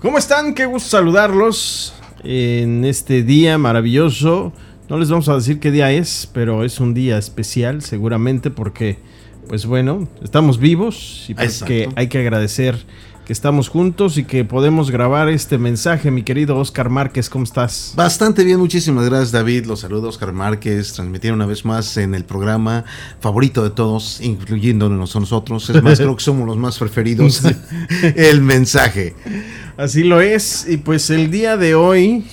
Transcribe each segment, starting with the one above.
¿Cómo están? Qué gusto saludarlos en este día maravilloso. No les vamos a decir qué día es, pero es un día especial seguramente porque, pues bueno, estamos vivos y pues que hay que agradecer que estamos juntos y que podemos grabar este mensaje, mi querido Oscar Márquez, ¿cómo estás? Bastante bien, muchísimas gracias David, los saludos Oscar Márquez, transmitir una vez más en el programa favorito de todos, incluyéndonos a nosotros, es más, creo que somos los más preferidos, el mensaje. Así lo es, y pues el día de hoy,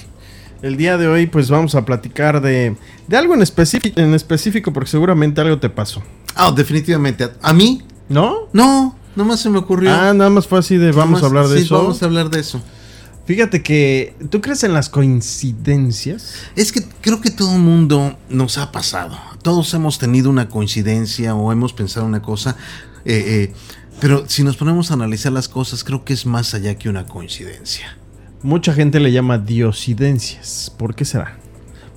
el día de hoy pues vamos a platicar de, de algo en específico, en específico, porque seguramente algo te pasó. Ah, definitivamente, ¿a mí? ¿No? No, Nomás se me ocurrió. Ah, nada más fue así de vamos a hablar de sí, eso. Vamos a hablar de eso. Fíjate que, ¿tú crees en las coincidencias? Es que creo que todo el mundo nos ha pasado. Todos hemos tenido una coincidencia o hemos pensado una cosa. Eh, eh, pero si nos ponemos a analizar las cosas, creo que es más allá que una coincidencia. Mucha gente le llama diosidencias. ¿Por qué será?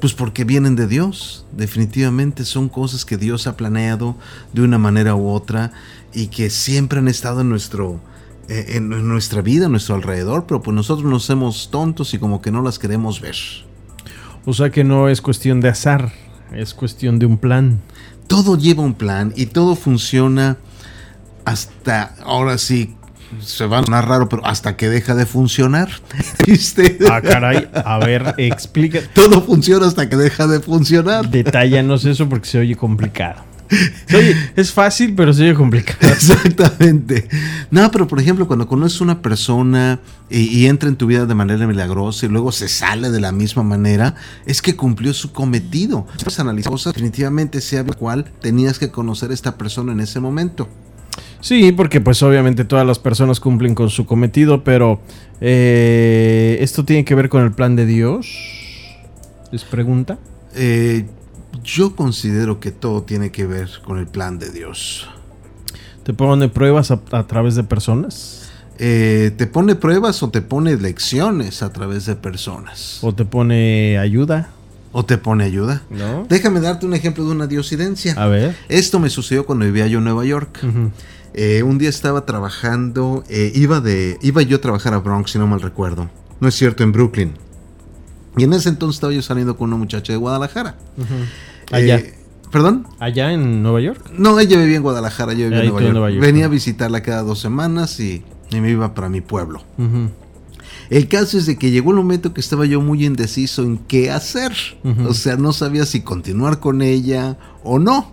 Pues porque vienen de Dios. Definitivamente son cosas que Dios ha planeado de una manera u otra y que siempre han estado en nuestro eh, en nuestra vida, en nuestro alrededor, pero pues nosotros nos hacemos tontos y como que no las queremos ver. O sea que no es cuestión de azar, es cuestión de un plan. Todo lleva un plan y todo funciona hasta ahora sí se va a sonar raro, pero hasta que deja de funcionar. ¿Viste? Ah, caray, a ver, explica. Todo funciona hasta que deja de funcionar. Detállanos eso porque se oye complicado. Oye, es fácil, pero se oye complicado. Exactamente. No, pero por ejemplo, cuando conoces una persona y, entra en tu vida de manera milagrosa y luego se sale de la misma manera, es que cumplió su cometido. Pues analizar cosas, definitivamente sea cual tenías que conocer a esta persona en ese momento. Sí, porque pues obviamente todas las personas cumplen con su cometido, pero eh, ¿esto tiene que ver con el plan de Dios? ¿Les pregunta? Eh, yo considero que todo tiene que ver con el plan de Dios. ¿Te pone pruebas a, través de personas? Eh, ¿Te pone pruebas o te pone lecciones a través de personas? ¿O te pone ayuda? ¿O te pone ayuda? ¿No? Déjame darte un ejemplo de una diosidencia. A ver. Esto me sucedió cuando vivía yo en Nueva York. Eh, un día estaba trabajando, eh, iba, de, iba yo a trabajar a Bronx, si no mal recuerdo. No es cierto, en Brooklyn. Y en ese entonces estaba yo saliendo con una muchacha de Guadalajara. Allá. Eh, ¿Perdón? ¿Allá en Nueva York? No, ella vivía en Guadalajara, yo vivía en Nueva, York. Venía a visitarla cada dos semanas y, me iba para mi pueblo. El caso es de que llegó un momento que estaba yo muy indeciso en qué hacer. O sea, no sabía si continuar con ella o no.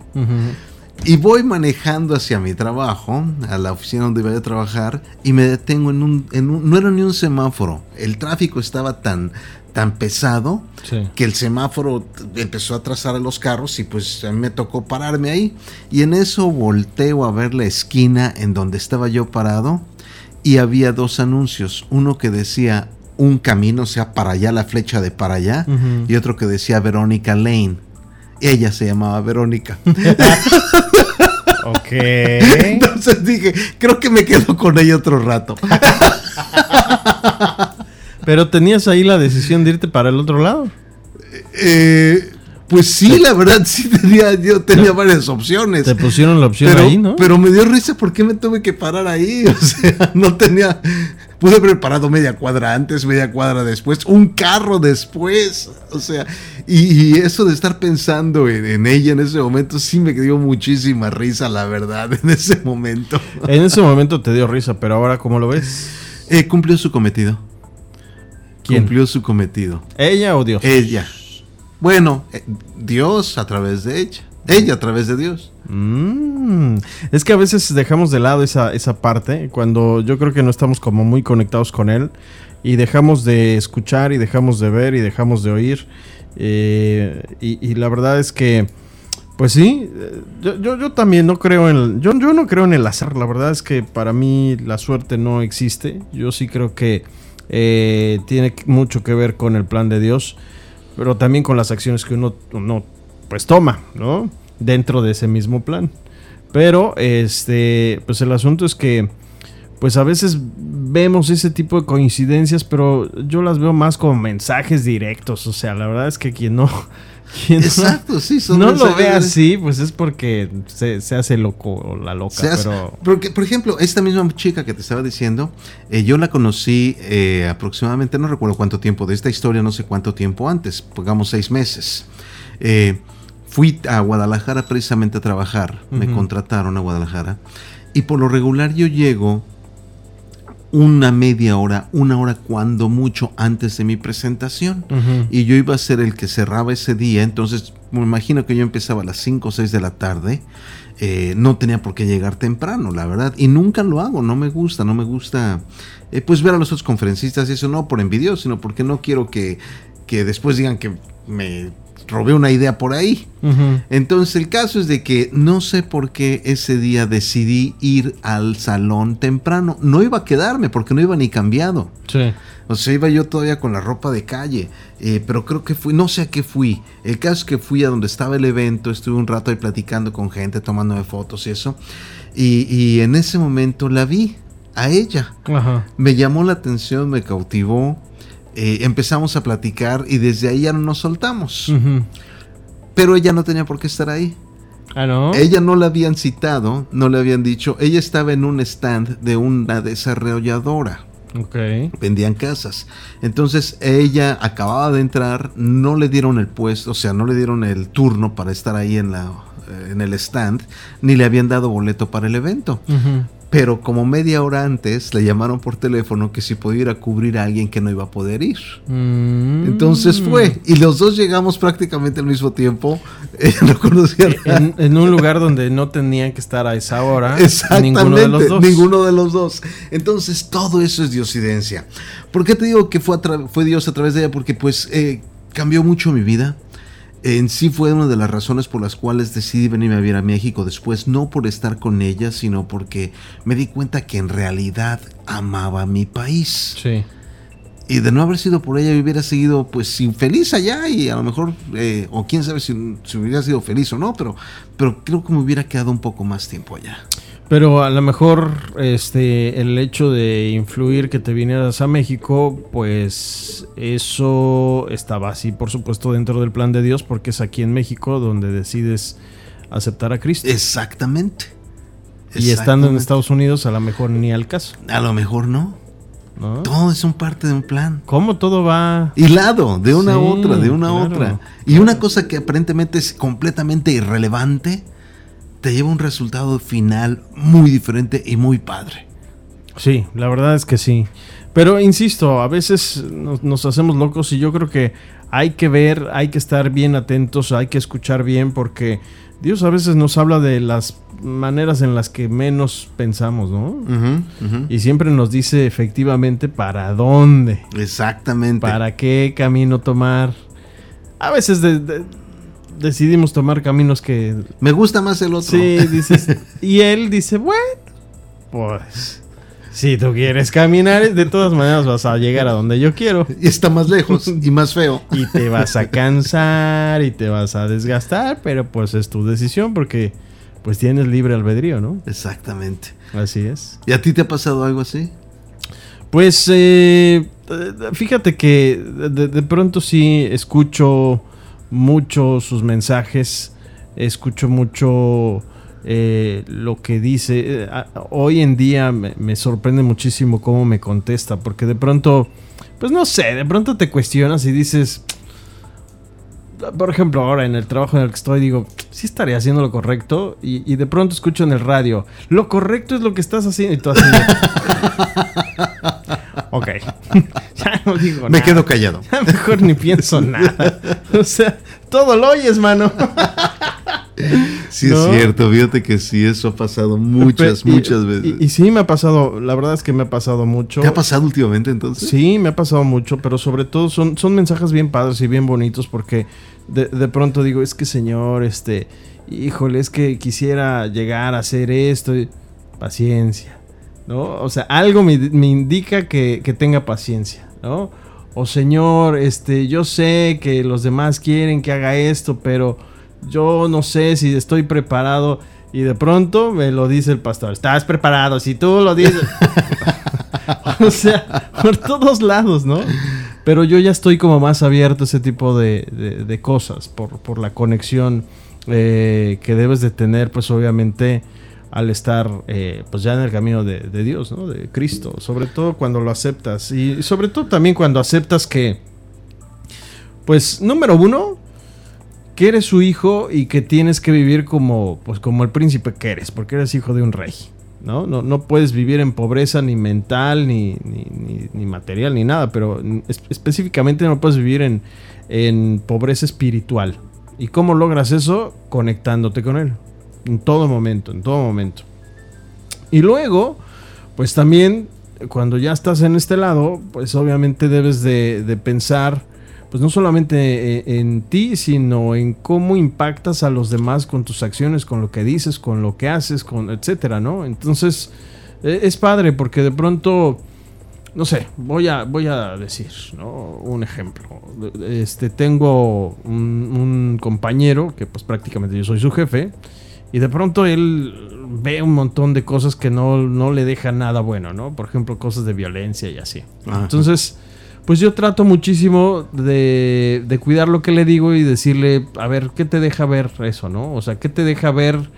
Y voy manejando hacia mi trabajo, a la oficina donde iba a trabajar, y me detengo en un, en un, No era ni un semáforo. El tráfico estaba tan, tan pesado que el semáforo empezó a trazar a los carros y pues me tocó pararme ahí. Y en eso volteo a ver la esquina en donde estaba yo parado y había dos anuncios. Uno que decía un camino, o sea, para allá, la flecha de para allá, y otro que decía Verónica Lane. Ella se llamaba Verónica. ok. Entonces dije, creo que me quedo con ella otro rato. Pero tenías ahí la decisión de irte para el otro lado. Eh, pues sí, la verdad sí tenía, yo tenía varias opciones. Te pusieron la opción ahí, ¿no? Pero me dio risa porque me tuve que parar ahí. O sea, no tenía. Pude haber parado media cuadra antes, media cuadra después, un carro después. O sea, y, eso de estar pensando en, ella en ese momento sí me dio muchísima risa, la verdad, en ese momento. En ese momento te dio risa, pero ahora, ¿cómo lo ves? Eh, cumplió su cometido cumplió su cometido. ¿Ella o Dios? Ella. Bueno, eh, Dios a través de ella. Ella a través de Dios. Mm. Es que a veces dejamos de lado esa, esa parte cuando yo creo que no estamos como muy conectados con Él y dejamos de escuchar y dejamos de ver y dejamos de oír. Eh, y, la verdad es que, pues sí, yo, yo, también no creo en yo, yo no creo en el azar. La verdad es que para mí la suerte no existe. Yo sí creo que eh, tiene mucho que ver con el plan de Dios, pero también con las acciones que uno, pues toma, ¿no? Dentro de ese mismo plan. Pero este, pues el asunto es que pues a veces vemos ese tipo de coincidencias, pero yo las veo más como mensajes directos. O sea, la verdad es que quien no. Exacto, sí, no lo ve así, pues es porque se, hace loco o la loca. pero... Porque, por ejemplo, esta misma chica que te estaba diciendo, eh, yo la conocí eh, aproximadamente, no recuerdo cuánto tiempo de esta historia, no sé cuánto tiempo antes, pongamos seis meses. Eh, fui a Guadalajara precisamente a trabajar, me contrataron a Guadalajara, y por lo regular yo llego una media hora, una hora cuando mucho antes de mi presentación. Y yo iba a ser el que cerraba ese día, entonces me imagino que yo empezaba a las 5 o 6 de la tarde. Eh, no tenía por qué llegar temprano, la verdad. Y nunca lo hago, no me gusta, no me gusta eh, pues ver a los otros conferencistas y eso no por envidio, sino porque no quiero que, que después digan que me robé una idea por ahí. Entonces el caso es de que no sé por qué ese día decidí ir al salón temprano. No iba a quedarme porque no iba ni cambiado. Sí. O sea, iba yo todavía con la ropa de calle. Eh, pero creo que fui, no sé a qué fui. El caso es que fui a donde estaba el evento, estuve un rato ahí platicando con gente, tomándome fotos y eso. Y, en ese momento la vi a ella. Me llamó la atención, me cautivó. Eh, empezamos a platicar y desde ahí ya no nos soltamos. Pero ella no tenía por qué estar ahí. ¿Ah, no? Ella no la habían citado, no le habían dicho. Ella estaba en un stand de una desarrolladora. Ok. Vendían casas. Entonces ella acababa de entrar, no le dieron el puesto, o sea, no le dieron el turno para estar ahí en la eh, en el stand, ni le habían dado boleto para el evento. Pero como media hora antes le llamaron por teléfono que si pudiera cubrir a alguien que no iba a poder ir. Mm. Entonces fue. Y los dos llegamos prácticamente al mismo tiempo. no conocían en, en, un lugar donde no tenían que estar a esa hora. Exactamente. Ninguno de los dos. Ninguno de los dos. Entonces todo eso es diosidencia. ¿Por qué te digo que fue, fue Dios a través de ella? Porque pues eh, cambió mucho mi vida en sí fue una de las razones por las cuales decidí venirme a vivir a México después, no por estar con ella, sino porque me di cuenta que en realidad amaba mi país. Sí. Y de no haber sido por ella, hubiera seguido pues infeliz allá y a lo mejor, eh, o quién sabe si, hubiera sido feliz o no, pero, pero creo que me hubiera quedado un poco más tiempo allá. Pero a lo mejor este el hecho de influir que te vinieras a México, pues eso estaba así, por supuesto, dentro del plan de Dios, porque es aquí en México donde decides aceptar a Cristo. Exactamente. Y estando en Estados Unidos, a lo mejor ni al caso. A lo mejor no. Todo es un parte de un plan. ¿Cómo todo va? Hilado, de una a otra, de una a otra. Y una cosa que aparentemente es completamente irrelevante te lleva un resultado final muy diferente y muy padre. Sí, la verdad es que sí. Pero insisto, a veces nos, hacemos locos y yo creo que hay que ver, hay que estar bien atentos, hay que escuchar bien porque Dios a veces nos habla de las maneras en las que menos pensamos, ¿no? Y siempre nos dice efectivamente para dónde. Exactamente. Para qué camino tomar. A veces de, decidimos tomar caminos que... Me gusta más el otro. Sí, dices... y él dice, bueno, pues... Si tú quieres caminar, de todas maneras vas a llegar a donde yo quiero. Y está más lejos y más feo. Y te vas a cansar y te vas a desgastar, pero pues es tu decisión porque pues tienes libre albedrío, ¿no? Exactamente. Así es. ¿Y a ti te ha pasado algo así? Pues eh, fíjate que de, pronto sí escucho mucho sus mensajes, escucho mucho eh, lo que dice. Eh, hoy en día me, sorprende muchísimo cómo me contesta, porque de pronto, pues no sé, de pronto te cuestionas y dices, por ejemplo, ahora en el trabajo en el que estoy, digo, sí estaré haciendo lo correcto. Y, de pronto escucho en el radio, lo correcto es lo que estás haciendo. Y tú así. ok. ya no digo nada. Me quedo callado. Ya mejor ni pienso nada. O sea, todo lo oyes, mano. Sí, es cierto, fíjate que sí, eso ha pasado muchas, muchas veces. Y, sí, me ha pasado, la verdad es que me ha pasado mucho. ¿Te ha pasado últimamente entonces? Sí, me ha pasado mucho, pero sobre todo son, son mensajes bien padres y bien bonitos porque de, de pronto digo, es que señor, este, híjole, es que quisiera llegar a hacer esto. Paciencia, ¿no? O sea, algo me, indica que, que tenga paciencia, ¿no? O señor, este, yo sé que los demás quieren que haga esto, pero yo no sé si estoy preparado. Y de pronto me lo dice el pastor, estás preparado, si tú lo dices. o sea, por todos lados, ¿no? Pero yo ya estoy como más abierto a ese tipo de, cosas, por, la conexión eh, que debes de tener, pues obviamente al estar eh, pues ya en el camino de, Dios, ¿no? De Cristo, sobre todo cuando lo aceptas y sobre todo también cuando aceptas que, pues número uno, que eres su hijo y que tienes que vivir como, pues, como el príncipe que eres, porque eres hijo de un rey. ¿no? No, no puedes vivir en pobreza ni mental, ni, ni, material, ni nada, pero específicamente no puedes vivir en, en pobreza espiritual. ¿Y cómo logras eso? Conectándote con Él. En todo momento, en todo momento. Y luego, pues también, cuando ya estás en este lado, pues obviamente debes de, pensar pues no solamente eh, en, ti, sino en cómo impactas a los demás con tus acciones, con lo que dices, con lo que haces, con etcétera, ¿no? Entonces, e, es padre porque de pronto, no sé, voy a, voy a decir, ¿no? Un ejemplo. Este, tengo un, compañero que pues prácticamente yo soy su jefe y de pronto él ve un montón de cosas que no, no le dejan nada bueno, ¿no? Por ejemplo, cosas de violencia y así. Entonces pues yo trato muchísimo de, de, cuidar lo que le digo y decirle, a ver, ¿qué te deja ver eso, no? O sea, ¿qué te deja ver?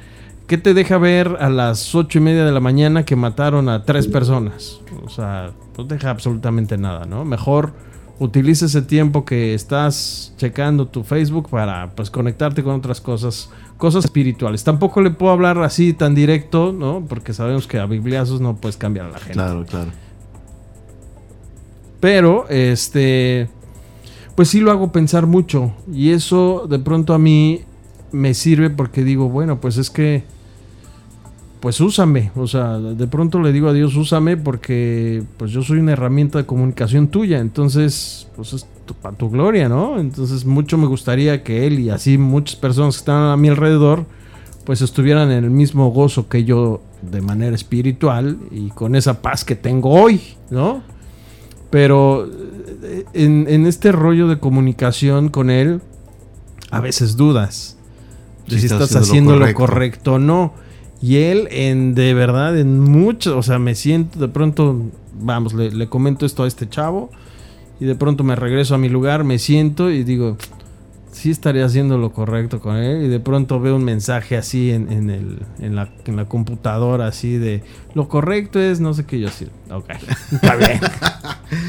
¿Qué te deja ver a las ocho y media de la mañana que mataron a tres personas? O sea, no deja absolutamente nada, ¿no? Mejor utiliza ese tiempo que estás checando tu Facebook para pues conectarte con otras cosas, cosas espirituales. Tampoco le puedo hablar así tan directo, ¿no? Porque sabemos que a bibliazos no puedes cambiar a la gente. Claro, claro. Pero, este, pues sí lo hago pensar mucho. Y eso de pronto a mí me sirve porque digo, bueno, pues es que, pues úsame. O sea, de pronto le digo a Dios, úsame porque pues yo soy una herramienta de comunicación tuya. Entonces, pues para tu gloria, ¿no? Entonces mucho me gustaría que él y así muchas personas que están a mi alrededor, pues estuvieran en el mismo gozo que yo de manera espiritual y con esa paz que tengo hoy, ¿no? Pero eh, en, este rollo de comunicación con él, a veces dudas de si, estás haciendo, lo, correcto. o no. Y él, en de verdad, en mucho, o sea, me siento de pronto, vamos, le, le comento esto a este chavo y de pronto me regreso a mi lugar, me siento y digo, sí estaría haciendo lo correcto con él. Y de pronto veo un mensaje así en, en, el, en, la, en la computadora, así de lo correcto es no sé qué. Yo así, ok, está bien.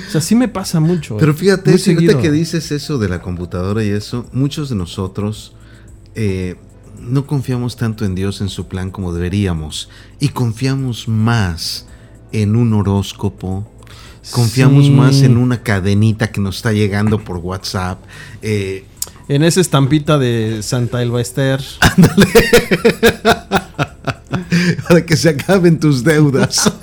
o sea, sí me pasa mucho. Pero fíjate, fíjate que dices eso de la computadora y eso, muchos de nosotros eh, no confiamos tanto en Dios, en su plan como deberíamos. Y confiamos más en un horóscopo, Confiamos más en una cadenita que nos está llegando por WhatsApp. Eh, en esa estampita de Santa Elba Esther. Ándale. Para que se acaben tus deudas.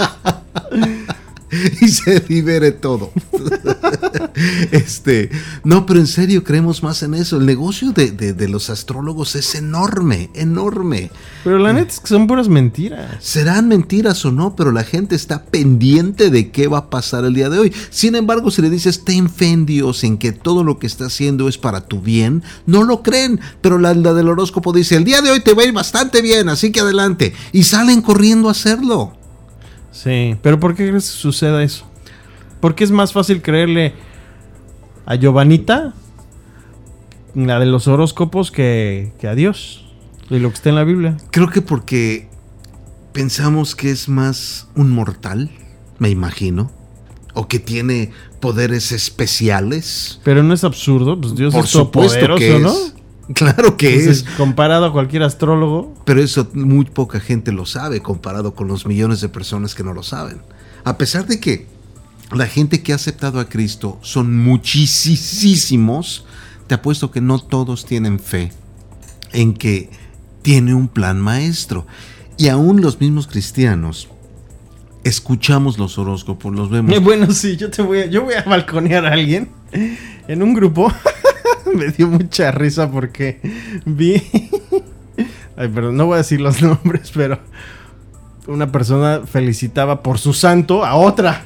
y se libere todo. este, no, pero en serio creemos más en eso. El negocio de, los astrólogos es enorme, enorme. Pero la neta es que son puras mentiras. Serán mentiras o no, pero la gente está pendiente de qué va a pasar el día de hoy. Sin embargo, si le dices ten fe en Dios, en que todo lo que está haciendo es para tu bien, no lo creen. Pero la, la del horóscopo dice, el día de hoy te va a ir bastante bien, así que adelante. Y salen corriendo a hacerlo. Sí, pero ¿por qué crees que suceda eso? Porque es más fácil creerle a Giovanita, la de los horóscopos, que, a Dios y lo que está en la Biblia. Creo que porque pensamos que es más un mortal, me imagino, o que tiene poderes especiales. Pero no es absurdo, pues Dios es poderoso, ¿no? Claro que es. Comparado a cualquier astrólogo. Pero eso muy poca gente lo sabe comparado con los millones de personas que no lo saben. A pesar de que la gente que ha aceptado a Cristo son muchísimos, te apuesto que no todos tienen fe en que tiene un plan maestro. Y aún los mismos cristianos escuchamos los horóscopos, los vemos. Bueno, sí, yo te voy a, yo voy a balconear a alguien en un grupo. me dio mucha risa porque vi. Ay, perdón, no voy a decir los nombres, pero una persona felicitaba por su santo a otra.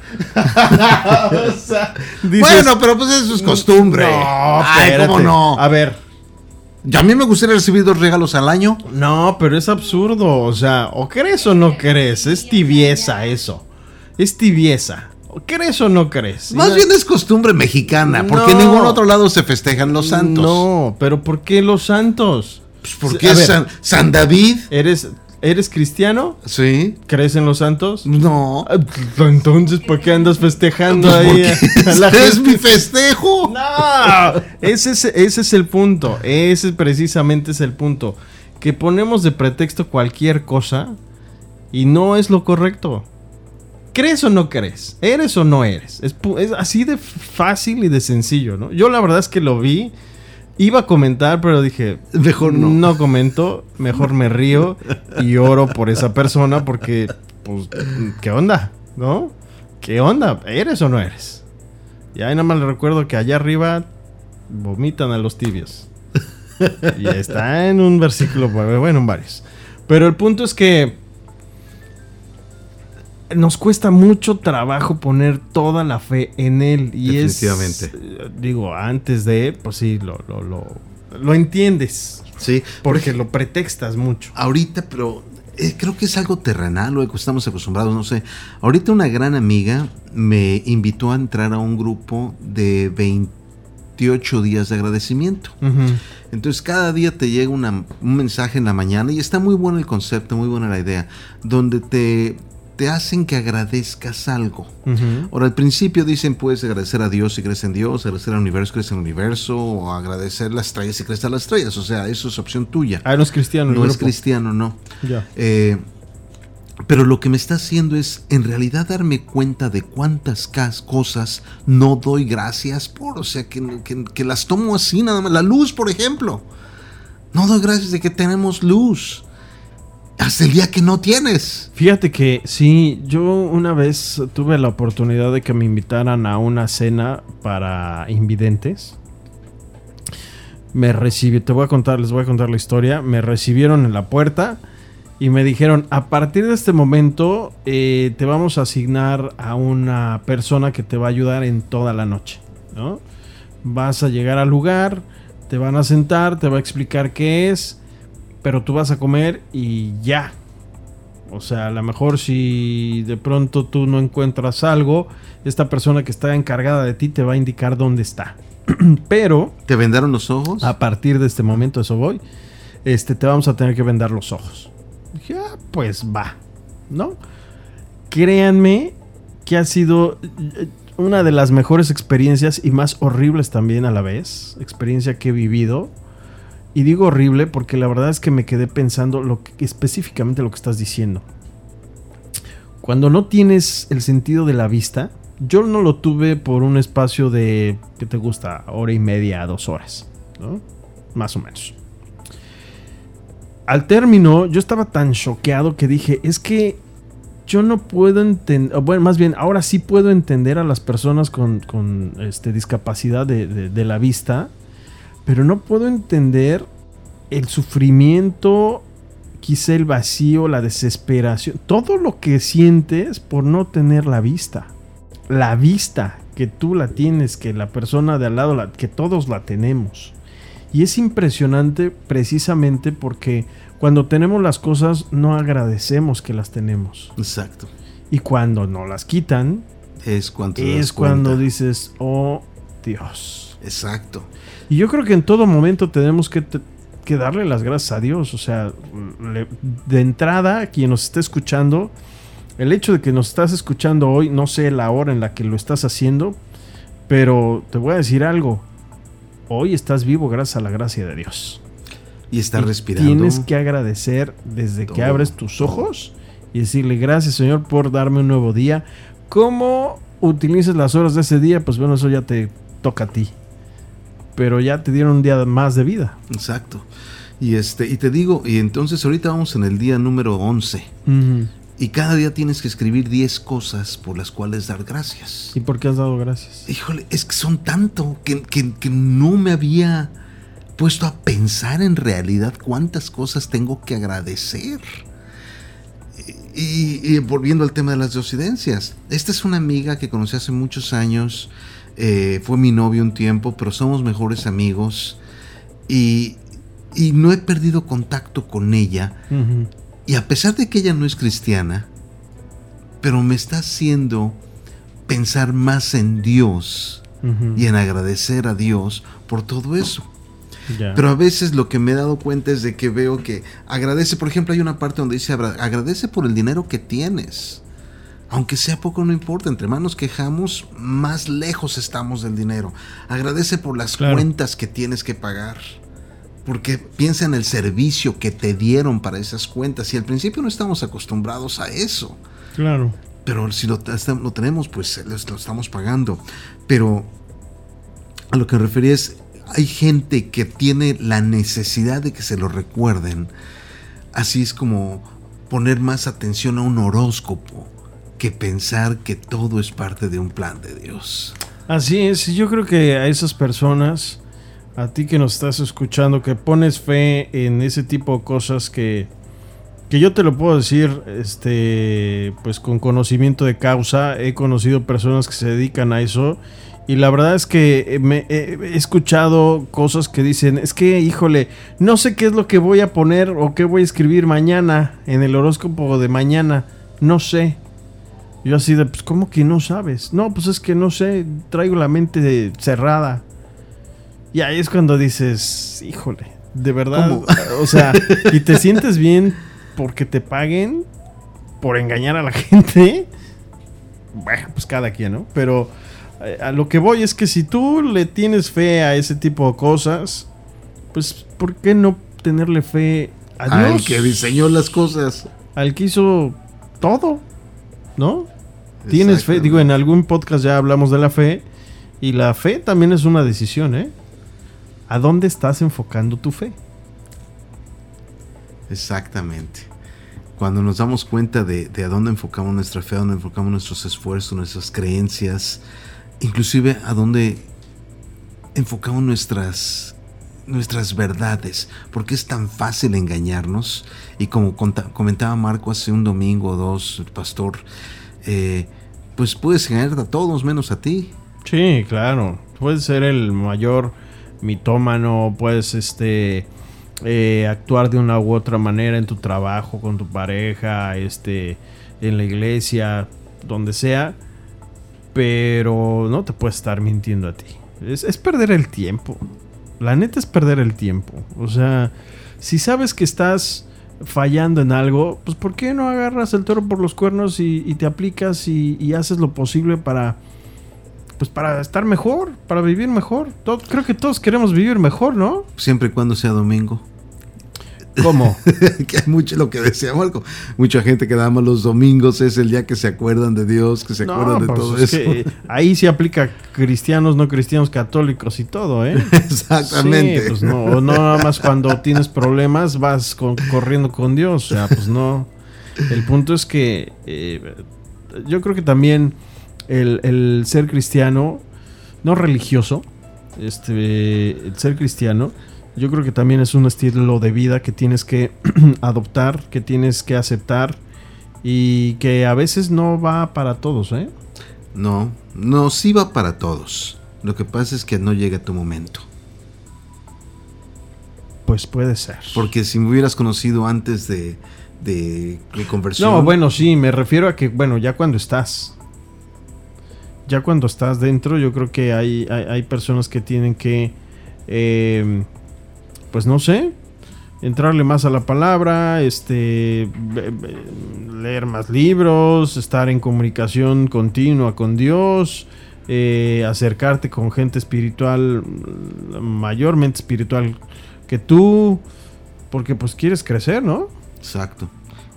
bueno, pero pues eso es costumbre. No, Ay, ¿cómo no? A ver, Ya a mí me gustaría recibir dos regalos al año. No, pero es absurdo. O sea, o crees o no crees. Es tibieza eso. Es tibieza. ¿Crees o no crees? Más bien es costumbre mexicana, porque en ningún otro lado se festejan los santos. No, pero ¿por qué los santos? Pues porque San, San, David. ¿Eres, ¿Eres cristiano? Sí. ¿Crees en los santos? No. Ah, entonces, ¿por qué andas festejando pues ahí? es mi festejo. No, ese es, ese es el punto. Ese precisamente es el punto. Que ponemos de pretexto cualquier cosa y no es lo correcto. ¿Crees o no crees? ¿Eres o no eres? Es, es así de fácil y de sencillo, ¿no? Yo la verdad es que lo vi Iba a comentar, pero dije, mejor no. No comento, mejor me río y oro por esa persona porque, pues, ¿qué onda? ¿No? ¿Qué onda? ¿Eres o no eres? Y ahí nada más le recuerdo que allá arriba vomitan a los tibios. Y está en un versículo, bueno, en varios. Pero el punto es que nos cuesta mucho trabajo poner toda la fe en él. Y es. Digo, antes de, pues sí, lo, lo, lo, entiendes. Sí. Porque lo pretextas mucho. Ahorita, pero eh, creo que es algo terrenal, lo que estamos acostumbrados, no sé. Ahorita una gran amiga me invitó a entrar a un grupo de 28 días de agradecimiento. Entonces cada día te llega un mensaje en la mañana y está muy bueno el concepto, muy buena la idea, donde te, te hacen que agradezcas algo. Ahora, al principio dicen, puedes agradecer a Dios si crees en Dios, agradecer al universo si crees en el universo, o agradecer las estrellas si crees en las estrellas. O sea, eso es opción tuya. Ah, no es cristiano. No es cristiano, no. Eh, pero lo que me está haciendo es, en realidad, darme cuenta de cuántas cosas no doy gracias por. O sea, que, que las tomo así nada más. La luz, por ejemplo. No doy gracias de que tenemos luz hasta el día que no tienes. Fíjate que sí, yo una vez tuve la oportunidad de que me invitaran a una cena para invidentes. Me recibí, te voy a contar, les voy a contar la historia. Me recibieron en la puerta y me dijeron, a partir de este momento eh, te vamos a asignar a una persona que te va a ayudar en toda la noche, ¿no? Vas a llegar al lugar, te van a sentar, te va a explicar qué es pero tú vas a comer y ya. O sea, a lo mejor si de pronto tú no encuentras algo, esta persona que está encargada de ti te va a indicar dónde está. pero... ¿Te vendaron los ojos? A partir de este momento, eso voy. Este, te vamos a tener que vendar los ojos. Ya, ah, pues va. ¿No? Créanme que ha sido eh, una de las mejores experiencias y más horribles también a la vez. Experiencia que he vivido y digo horrible porque la verdad es que me quedé pensando lo que, específicamente lo que estás diciendo. Cuando no tienes el sentido de la vista, yo no lo tuve por un espacio de, ¿qué te gusta? Hora y media, dos horas, ¿no? Más o menos. Al término, yo estaba tan choqueado que dije, es que yo no puedo entender, bueno, más bien, ahora sí puedo entender a las personas con, con este, discapacidad de, de la vista pero no puedo entender el sufrimiento, quizá el vacío, la desesperación, todo lo que sientes por no tener la vista. La vista que tú la tienes, que la persona de al lado, la, que todos la tenemos. Y es impresionante precisamente porque cuando tenemos las cosas no agradecemos que las tenemos. Exacto. Y cuando no las quitan, es cuando, es cuando dices, oh Dios. Exacto. Y yo creo que en todo momento tenemos que, darle las gracias a Dios. O sea, de entrada, quien nos esté escuchando, el hecho de que nos estás escuchando hoy, no sé la hora en la que lo estás haciendo, pero te voy a decir algo. Hoy estás vivo gracias a la gracia de Dios. Y estás respirando. Tienes que agradecer desde que abres tus ojos y decirle gracias Señor por darme un nuevo día. ¿Cómo utilices las horas de ese día? Pues bueno, eso ya te toca a ti pero ya te dieron un día más de vida. Exacto. Y este y te digo, y entonces ahorita vamos en el día número 11. Y cada día tienes que escribir 10 cosas por las cuales dar gracias. ¿Y por qué has dado gracias? Híjole, es que son tanto que, que no me había puesto a pensar en realidad cuántas cosas tengo que agradecer. Y, volviendo al tema de las dosidencias, esta es una amiga que conocí hace muchos años eh, fue mi novio un tiempo, pero somos mejores amigos. Y y no he perdido contacto con ella. Y a pesar de que ella no es cristiana, pero me está haciendo pensar más en Dios y en agradecer a Dios por todo eso. Pero a veces lo que me he dado cuenta es de que veo que agradece, por ejemplo, hay una parte donde dice agradece por el dinero que tienes. Aunque sea poco, no importa. Entre más nos quejamos, más lejos estamos del dinero. Agradece por las cuentas que tienes que pagar. Porque piensa en el servicio que te dieron para esas cuentas. Y al principio no estamos acostumbrados a eso. Claro. Pero si lo, lo tenemos, pues lo estamos pagando. Pero a lo que me refería es, hay gente que tiene la necesidad de que se lo recuerden. Así es como poner más atención a un horóscopo que pensar que todo es parte de un plan de Dios. Así es, yo creo que a esas personas, a ti que nos estás escuchando, que pones fe en ese tipo de cosas que, que yo te lo puedo decir, este, pues con conocimiento de causa, he conocido personas que se dedican a eso y la verdad es que me, he escuchado cosas que dicen, es que, híjole, no sé qué es lo que voy a poner o qué voy a escribir mañana en el horóscopo de mañana, no sé. Yo así de, pues, ¿cómo que no sabes? No, pues es que no sé, traigo la mente cerrada. Y ahí es cuando dices, híjole, de verdad, o sea, y te sientes bien porque te paguen por engañar a la gente. Bueno, pues cada quien, ¿no? Pero eh, a lo que voy es que si tú le tienes fe a ese tipo de cosas, pues ¿por qué no tenerle fe a Dios? Al que diseñó las cosas. Al que hizo todo, ¿no? Tienes fe, digo, en algún podcast ya hablamos de la fe y la fe también es una decisión, ¿eh? ¿A dónde estás enfocando tu fe? Exactamente. Cuando nos damos cuenta de, a dónde enfocamos nuestra fe, a dónde enfocamos nuestros esfuerzos, nuestras creencias, inclusive a dónde enfocamos nuestras, nuestras verdades, porque es tan fácil engañarnos. Y como comentaba Marco hace un domingo o dos, el pastor, eh, pues puedes engañar a todos menos a ti. Sí, claro. Puedes ser el mayor mitómano, puedes este eh, actuar de una u otra manera en tu trabajo, con tu pareja, este, en la iglesia, donde sea, pero no te puedes estar mintiendo a ti. Es, es perder el tiempo. La neta es perder el tiempo. O sea, si sabes que estás fallando en algo, pues ¿por qué no agarras el toro por los cuernos y, te aplicas y, haces lo posible para, pues para estar mejor, para vivir mejor? creo que todos queremos vivir mejor, ¿no? Siempre y cuando sea domingo. ¿Cómo? que hay mucho lo que decía Marco. Mucha gente que nada más los domingos es el día que se acuerdan de Dios, que se acuerdan de pues todo eso. ahí se aplica cristianos, no cristianos, católicos y todo, ¿eh? Exactamente. pues no, no nada más cuando tienes problemas vas corriendo con Dios. O sea, pues no. El punto es que eh, yo creo que también el, el ser cristiano, no religioso, este, el ser cristiano yo creo que también es un estilo de vida que tienes que adoptar, que tienes que aceptar y que a veces no va para todos, ¿eh? No, no, sí va para todos. Lo que pasa es que no llega tu momento. Pues puede ser. Porque si me hubieras conocido antes de, de mi conversión. No, bueno, sí, me refiero a que, bueno, ya cuando estás. Ya cuando estás dentro, yo creo que hay, hay, personas que tienen que eh, pues no sé, entrarle más a la palabra, este, leer más libros, estar en comunicación continua con Dios, eh, acercarte con gente espiritual, mayormente espiritual que tú, porque pues quieres crecer, ¿no? Exacto.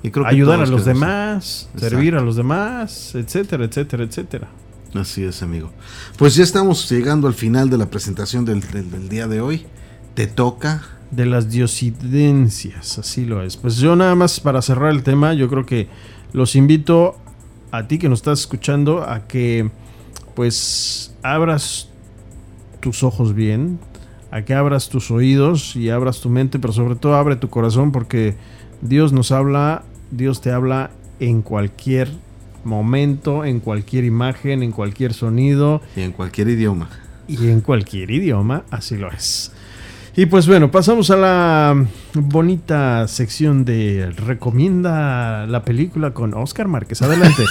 Y creo Ayudar a los demás, servir a los demás, etcétera, etcétera, etcétera. Así es, amigo. Pues ya estamos llegando al final de la presentación del día de hoy te toca. De las diosidencias, así lo es. Pues yo nada más para cerrar el tema, yo creo que los invito a ti que nos estás escuchando a que pues abras tus ojos bien, a que abras tus oídos y abras tu mente, pero sobre todo abre tu corazón porque Dios nos habla, Dios te habla en cualquier momento, en cualquier imagen, en cualquier sonido. Y en cualquier idioma. Y en cualquier idioma, así lo es. Y pues bueno, pasamos a la bonita sección de recomienda la película con Oscar Márquez. Adelante.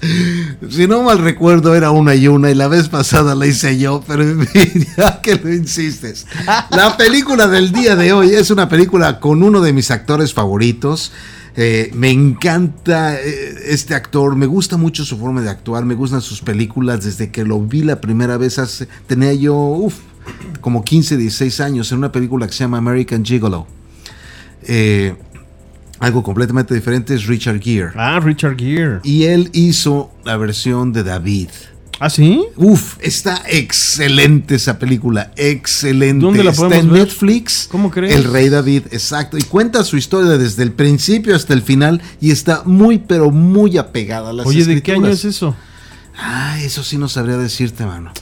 si no mal recuerdo, era una y una, y la vez pasada la hice yo, pero ya que lo insistes. La película del día de hoy es una película con uno de mis actores favoritos. Eh, me encanta eh, este actor, me gusta mucho su forma de actuar, me gustan sus películas. Desde que lo vi la primera vez, tenía yo como 15, 16 años, en una película que se llama American Gigolo. Eh, algo completamente diferente es Richard Gere. Ah, Richard Gere. Y él hizo la versión de David. ¿Ah, sí? Uf, está excelente esa película. Excelente. ¿Dónde la podemos está en Netflix. ¿Cómo crees? El Rey David, exacto. Y cuenta su historia desde el principio hasta el final. Y está muy, pero muy apegada a las Oye, ¿de qué año es eso? Ah, eso sí no sabría decirte, mano.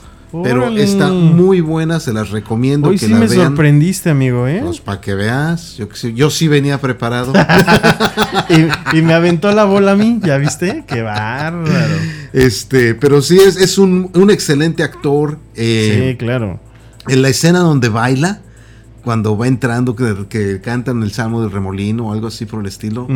Pero está muy buena, se las recomiendo Hoy que sí me sorprendiste, amigo, ¿eh? Pues para que veas, yo, yo sí venía preparado. y, me aventó la bola a mí, ¿ya viste? Qué bárbaro. Este, pero sí es, es un, excelente actor. Eh, sí, claro. En la escena donde baila, cuando va entrando, que, que, cantan el Salmo del Remolino o algo así por el estilo.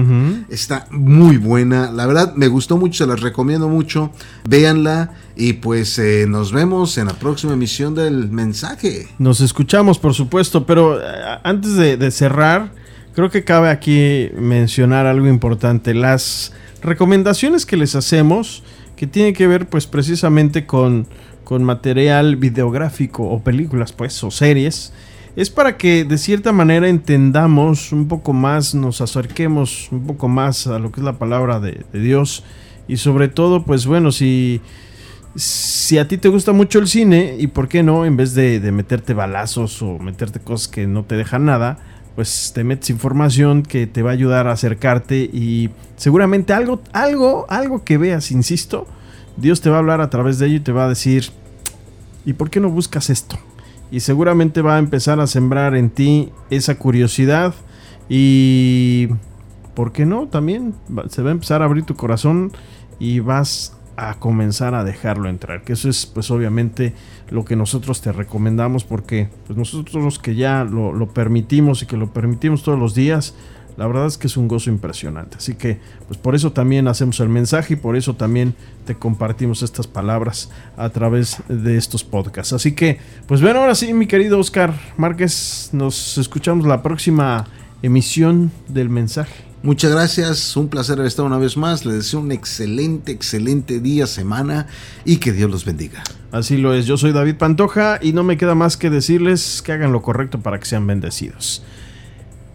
Está muy buena. La verdad, me gustó mucho, se las recomiendo mucho. Véanla y pues eh, nos vemos en la próxima emisión del mensaje. Nos escuchamos, por supuesto, pero eh, antes de, cerrar, creo que cabe aquí mencionar algo importante. Las recomendaciones que les hacemos, que tienen que ver pues precisamente con, con material videográfico o películas, pues, o series es para que de cierta manera entendamos un poco más, nos acerquemos un poco más a lo que es la palabra de, Dios y sobre todo, pues bueno, si, si a ti te gusta mucho el cine y por qué no, en vez de, meterte balazos o meterte cosas que no te dejan nada, pues te metes información que te va a ayudar a acercarte y seguramente algo, algo, algo que veas, insisto, Dios te va a hablar a través de ello y te va a decir, ¿y por qué no buscas esto? Y seguramente va a empezar a sembrar en ti esa curiosidad y ¿por qué no? También se va a empezar a abrir tu corazón y vas a comenzar a dejarlo entrar, que eso es pues obviamente lo que nosotros te recomendamos porque pues nosotros que ya lo permitimos y que lo permitimos todos los días, la verdad es que es un gozo impresionante. Así que, pues por eso también hacemos el mensaje y por eso también te compartimos estas palabras a través de estos podcasts. Así que, pues bueno, ahora sí, mi querido Oscar Márquez, nos escuchamos la próxima emisión del mensaje. Muchas gracias, un placer estar una vez más. Les deseo un excelente, excelente día, semana y que Dios los bendiga. Así lo es, yo soy David Pantoja y no me queda más que decirles que hagan lo correcto para que sean bendecidos.